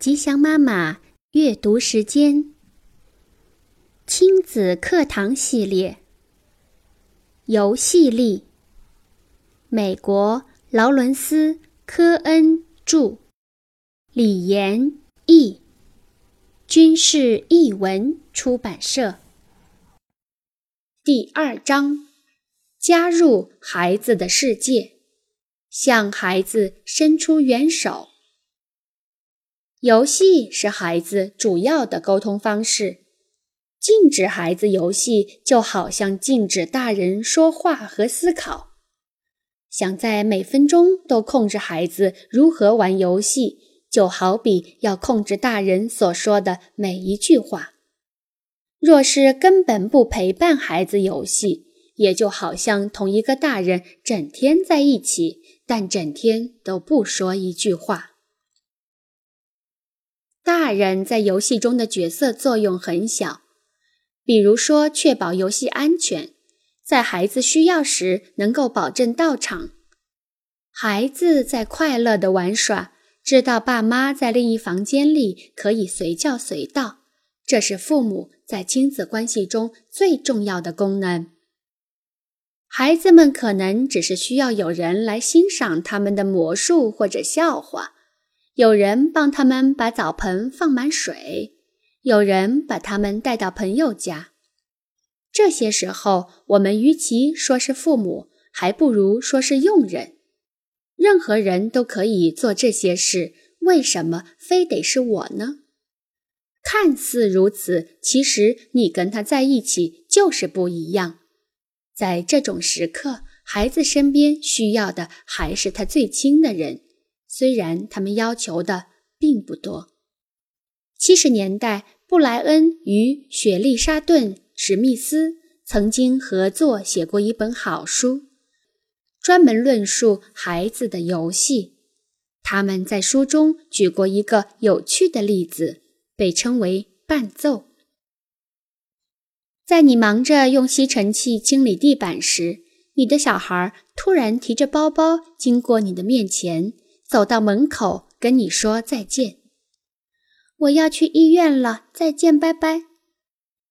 吉祥妈妈阅读时间，亲子课堂系列，游戏力。美国劳伦斯·科恩著，李延译，军事译文出版社。第二章：加入孩子的世界，向孩子伸出援手。游戏是孩子主要的沟通方式。禁止孩子游戏，就好像禁止大人说话和思考。想在每分钟都控制孩子如何玩游戏，就好比要控制大人所说的每一句话。若是根本不陪伴孩子游戏，也就好像同一个大人整天在一起，但整天都不说一句话。大人在游戏中的角色作用很小，比如说确保游戏安全，在孩子需要时能够保证到场。孩子在快乐地玩耍，知道爸妈在另一房间里可以随叫随到，这是父母在亲子关系中最重要的功能。孩子们可能只是需要有人来欣赏他们的魔术或者笑话。有人帮他们把澡盆放满水，有人把他们带到朋友家。这些时候，我们与其说是父母，还不如说是佣人。任何人都可以做这些事，为什么非得是我呢？看似如此，其实你跟他在一起就是不一样。在这种时刻，孩子身边需要的还是他最亲的人。虽然他们要求的并不多。七十年代，布莱恩与雪莉沙顿·史密斯曾经合作写过一本好书，专门论述孩子的游戏。他们在书中举过一个有趣的例子，被称为伴奏。在你忙着用吸尘器清理地板时，你的小孩突然提着包包经过你的面前。走到门口跟你说再见，我要去医院了，再见，拜拜。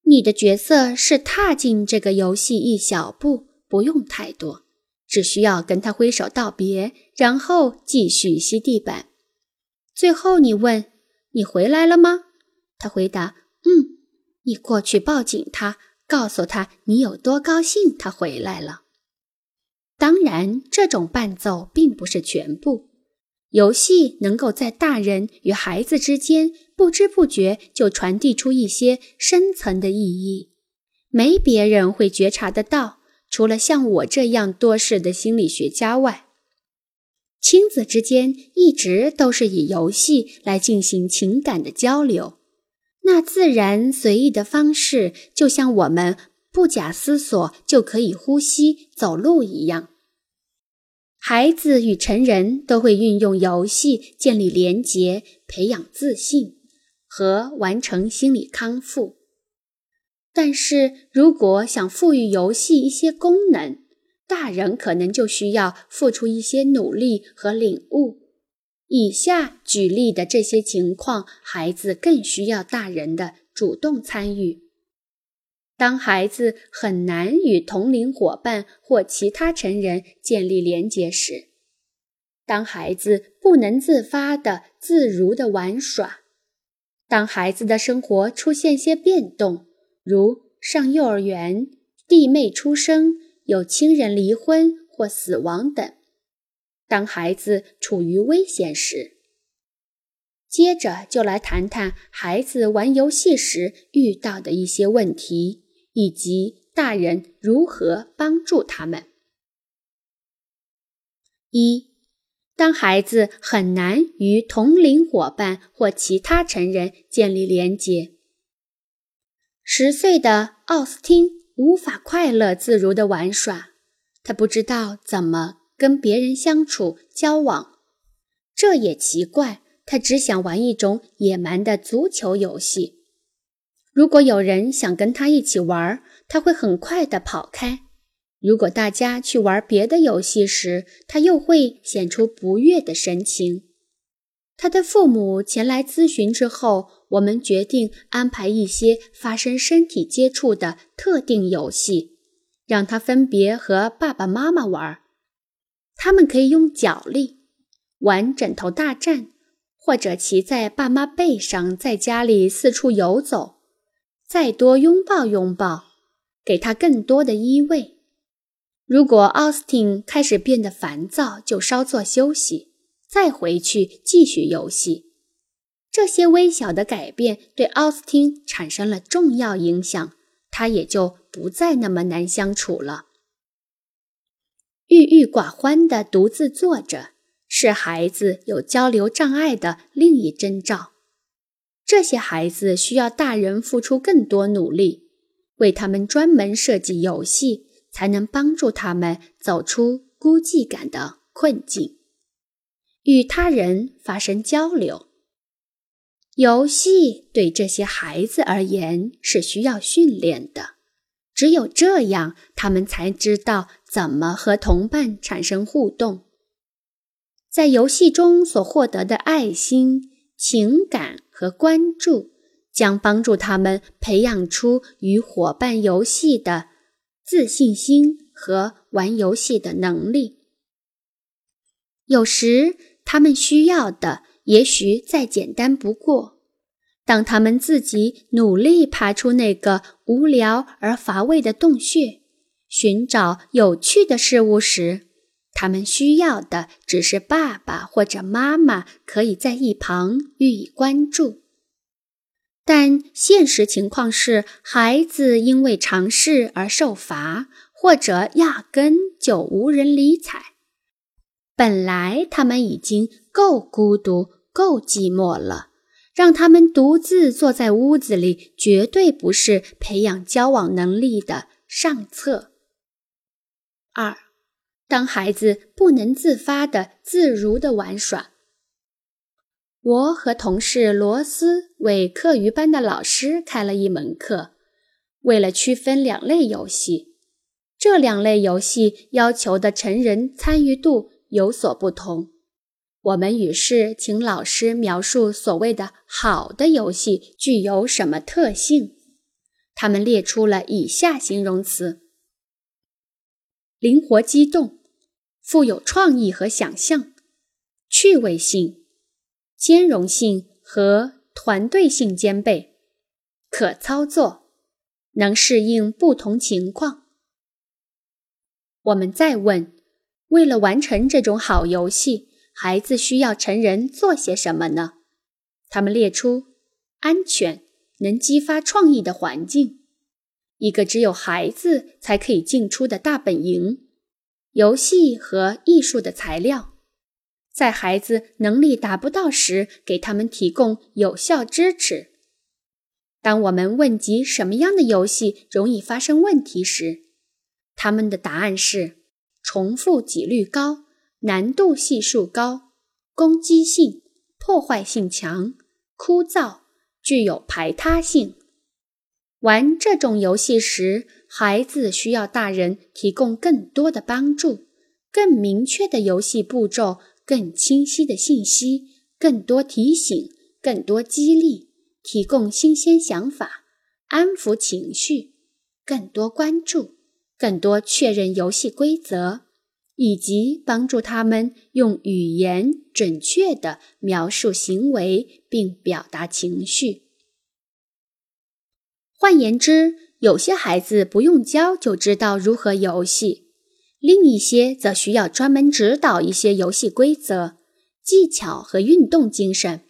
你的角色是踏进这个游戏一小步，不用太多，只需要跟他挥手道别，然后继续吸地板。最后你问你回来了吗？他回答嗯。你过去抱紧他，告诉他你有多高兴他回来了。当然，这种伴奏并不是全部。游戏能够在大人与孩子之间不知不觉就传递出一些深层的意义，没别人会觉察得到，除了像我这样多事的心理学家外。亲子之间一直都是以游戏来进行情感的交流，那自然随意的方式，就像我们不假思索就可以呼吸、走路一样。孩子与成人都会运用游戏建立连结、培养自信和完成心理康复。但是如果想赋予游戏一些功能，大人可能就需要付出一些努力和领悟。以下举例的这些情况，孩子更需要大人的主动参与。当孩子很难与同龄伙伴或其他成人建立连结时，当孩子不能自发的、自如的玩耍，当孩子的生活出现些变动，如上幼儿园、弟妹出生、有亲人离婚或死亡等，当孩子处于危险时，接着就来谈谈孩子玩游戏时遇到的一些问题。以及大人如何帮助他们。一，当孩子很难与同龄伙伴或其他成人建立连结。十岁的奥斯汀无法快乐自如地玩耍，他不知道怎么跟别人相处交往。这也奇怪，他只想玩一种野蛮的足球游戏。如果有人想跟他一起玩，他会很快地跑开；如果大家去玩别的游戏时，他又会显出不悦的神情。他的父母前来咨询之后，我们决定安排一些发生身体接触的特定游戏，让他分别和爸爸妈妈玩。他们可以用脚力玩枕头大战，或者骑在爸妈背上，在家里四处游走，再多拥抱拥抱，给他更多的依偎。如果奥斯汀开始变得烦躁，就稍作休息。再回去继续游戏，这些微小的改变对奥斯汀产生了重要影响，他也就不再那么难相处了。郁郁寡欢的独自坐着，是孩子有交流障碍的另一征兆。这些孩子需要大人付出更多努力，为他们专门设计游戏，才能帮助他们走出孤寂感的困境。与他人发生交流，游戏对这些孩子而言是需要训练的。只有这样，他们才知道怎么和同伴产生互动。在游戏中所获得的爱心、情感和关注，将帮助他们培养出与伙伴游戏的自信心和玩游戏的能力。有时。他们需要的也许再简单不过。当他们自己努力爬出那个无聊而乏味的洞穴，寻找有趣的事物时，他们需要的只是爸爸或者妈妈可以在一旁予以关注。但现实情况是，孩子因为尝试而受罚，或者压根就无人理睬。本来他们已经够孤独、够寂寞了，让他们独自坐在屋子里，绝对不是培养交往能力的上策。二，当孩子不能自发的、自如的玩耍，我和同事罗斯为课余班的老师开了一门课，为了区分两类游戏，这两类游戏要求的成人参与度。有所不同，我们于是请老师描述所谓的好的游戏具有什么特性。他们列出了以下形容词：灵活机动、富有创意和想象、趣味性、兼容性和团队性兼备、可操作、能适应不同情况。我们再问。为了完成这种好游戏，孩子需要成人做些什么呢？他们列出：安全、能激发创意的环境，一个只有孩子才可以进出的大本营，游戏和艺术的材料，在孩子能力达不到时给他们提供有效支持。当我们问及什么样的游戏容易发生问题时，他们的答案是。重复几率高，难度系数高，攻击性、破坏性强，枯燥，具有排他性。玩这种游戏时，孩子需要大人提供更多的帮助，更明确的游戏步骤，更清晰的信息，更多提醒，更多激励，提供新鲜想法，安抚情绪，更多关注。更多确认游戏规则，以及帮助他们用语言准确地描述行为并表达情绪。换言之，有些孩子不用教就知道如何游戏，另一些则需要专门指导一些游戏规则、技巧和运动精神。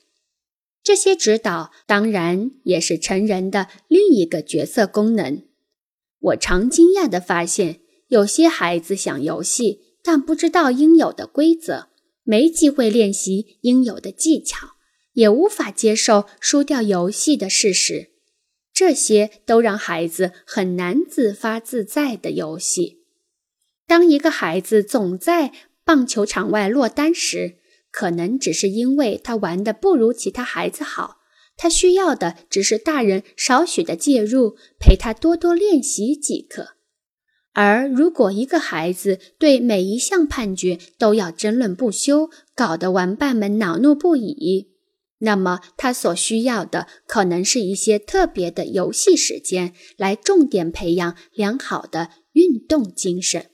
这些指导当然也是成人的另一个角色功能。我常惊讶地发现，有些孩子想游戏，但不知道应有的规则，没机会练习应有的技巧，也无法接受输掉游戏的事实。这些都让孩子很难自发自在的游戏。当一个孩子总在棒球场外落单时，可能只是因为他玩的不如其他孩子好。他需要的只是大人少许的介入，陪他多多练习即可。而如果一个孩子对每一项判决都要争论不休，搞得玩伴们恼怒不已，那么他所需要的可能是一些特别的游戏时间，来重点培养良好的运动精神。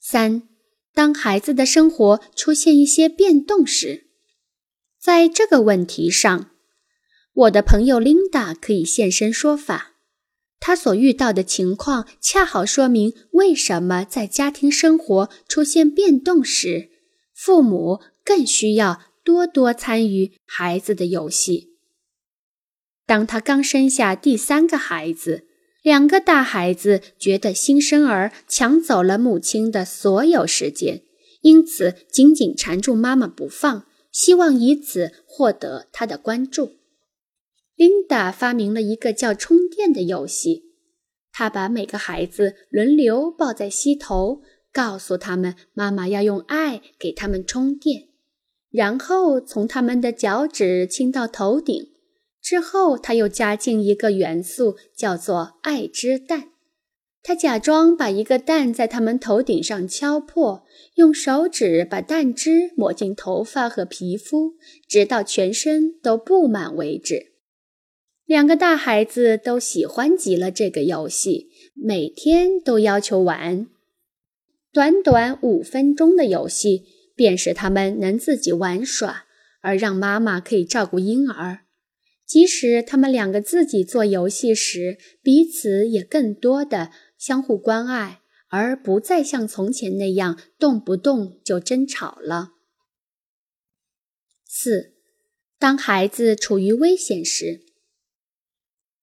三，当孩子的生活出现一些变动时，在这个问题上，我的朋友琳达可以现身说法。她所遇到的情况恰好说明为什么在家庭生活出现变动时，父母更需要多多参与孩子的游戏。当他刚生下第三个孩子。两个大孩子觉得新生儿抢走了母亲的所有时间，因此紧紧缠住妈妈不放，希望以此获得她的关注。琳达发明了一个叫“充电”的游戏，她把每个孩子轮流抱在膝头，告诉他们妈妈要用爱给他们充电，然后从他们的脚趾亲到头顶。之后，他又加进一个元素，叫做“爱之蛋”。他假装把一个蛋在他们头顶上敲破，用手指把蛋汁抹进头发和皮肤，直到全身都布满为止。两个大孩子都喜欢极了这个游戏，每天都要求玩。短短五分钟的游戏，便使他们能自己玩耍，而让妈妈可以照顾婴儿。即使他们两个自己做游戏时，彼此也更多的相互关爱，而不再像从前那样动不动就争吵了。四，当孩子处于危险时，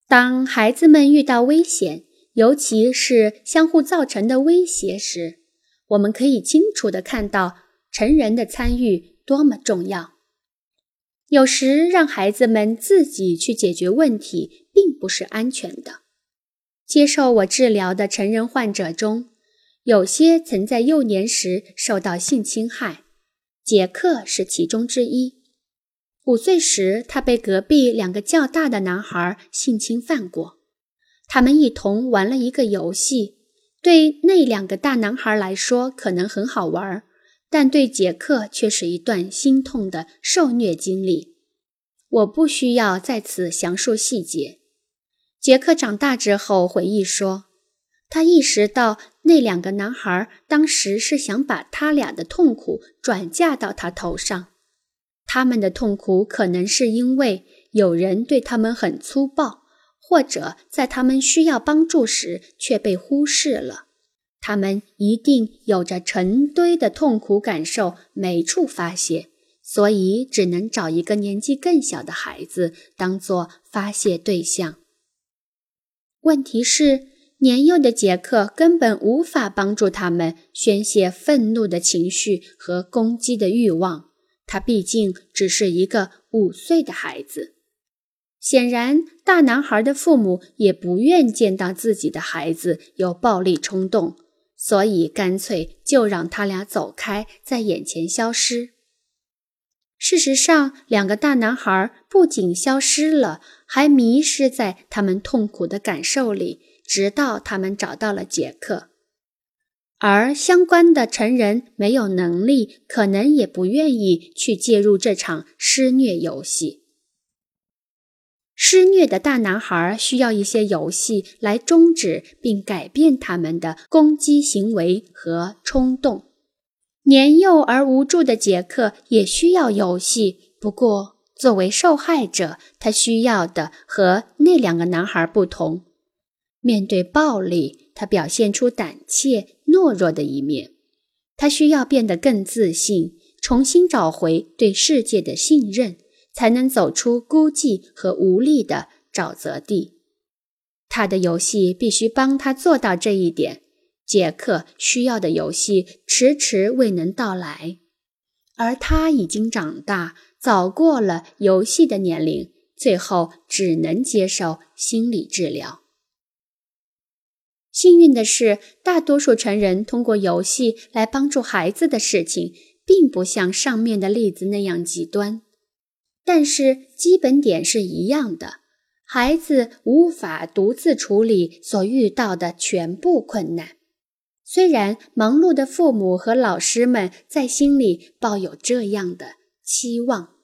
当孩子们遇到危险，尤其是相互造成的威胁时，我们可以清楚的看到成人的参与多么重要。有时让孩子们自己去解决问题，并不是安全的。接受我治疗的成人患者中，有些曾在幼年时受到性侵害，杰克是其中之一。五岁时，他被隔壁两个较大的男孩性侵犯过。他们一同玩了一个游戏，对那两个大男孩来说可能很好玩。但对杰克却是一段心痛的受虐经历。我不需要在此详述细节。杰克长大之后回忆说，他意识到那两个男孩当时是想把他俩的痛苦转嫁到他头上。他们的痛苦可能是因为有人对他们很粗暴，或者在他们需要帮助时却被忽视了。他们一定有着成堆的痛苦感受，没处发泄，所以只能找一个年纪更小的孩子当做发泄对象。问题是，年幼的杰克根本无法帮助他们宣泄愤怒的情绪和攻击的欲望。他毕竟只是一个五岁的孩子。显然，大男孩的父母也不愿见到自己的孩子有暴力冲动。所以，干脆就让他俩走开，在眼前消失。事实上，两个大男孩不仅消失了，还迷失在他们痛苦的感受里，直到他们找到了杰克。而相关的成人没有能力，可能也不愿意去介入这场施虐游戏。施虐的大男孩需要一些游戏来终止并改变他们的攻击行为和冲动。年幼而无助的杰克也需要游戏，不过作为受害者，他需要的和那两个男孩不同。面对暴力，他表现出胆怯、懦弱的一面。他需要变得更自信，重新找回对世界的信任。才能走出孤寂和无力的沼泽地。他的游戏必须帮他做到这一点。杰克需要的游戏迟迟未能到来，而他已经长大，早过了游戏的年龄，最后只能接受心理治疗。幸运的是，大多数成人通过游戏来帮助孩子的事情，并不像上面的例子那样极端。但是基本点是一样的，孩子无法独自处理所遇到的全部困难。虽然忙碌的父母和老师们在心里抱有这样的期望。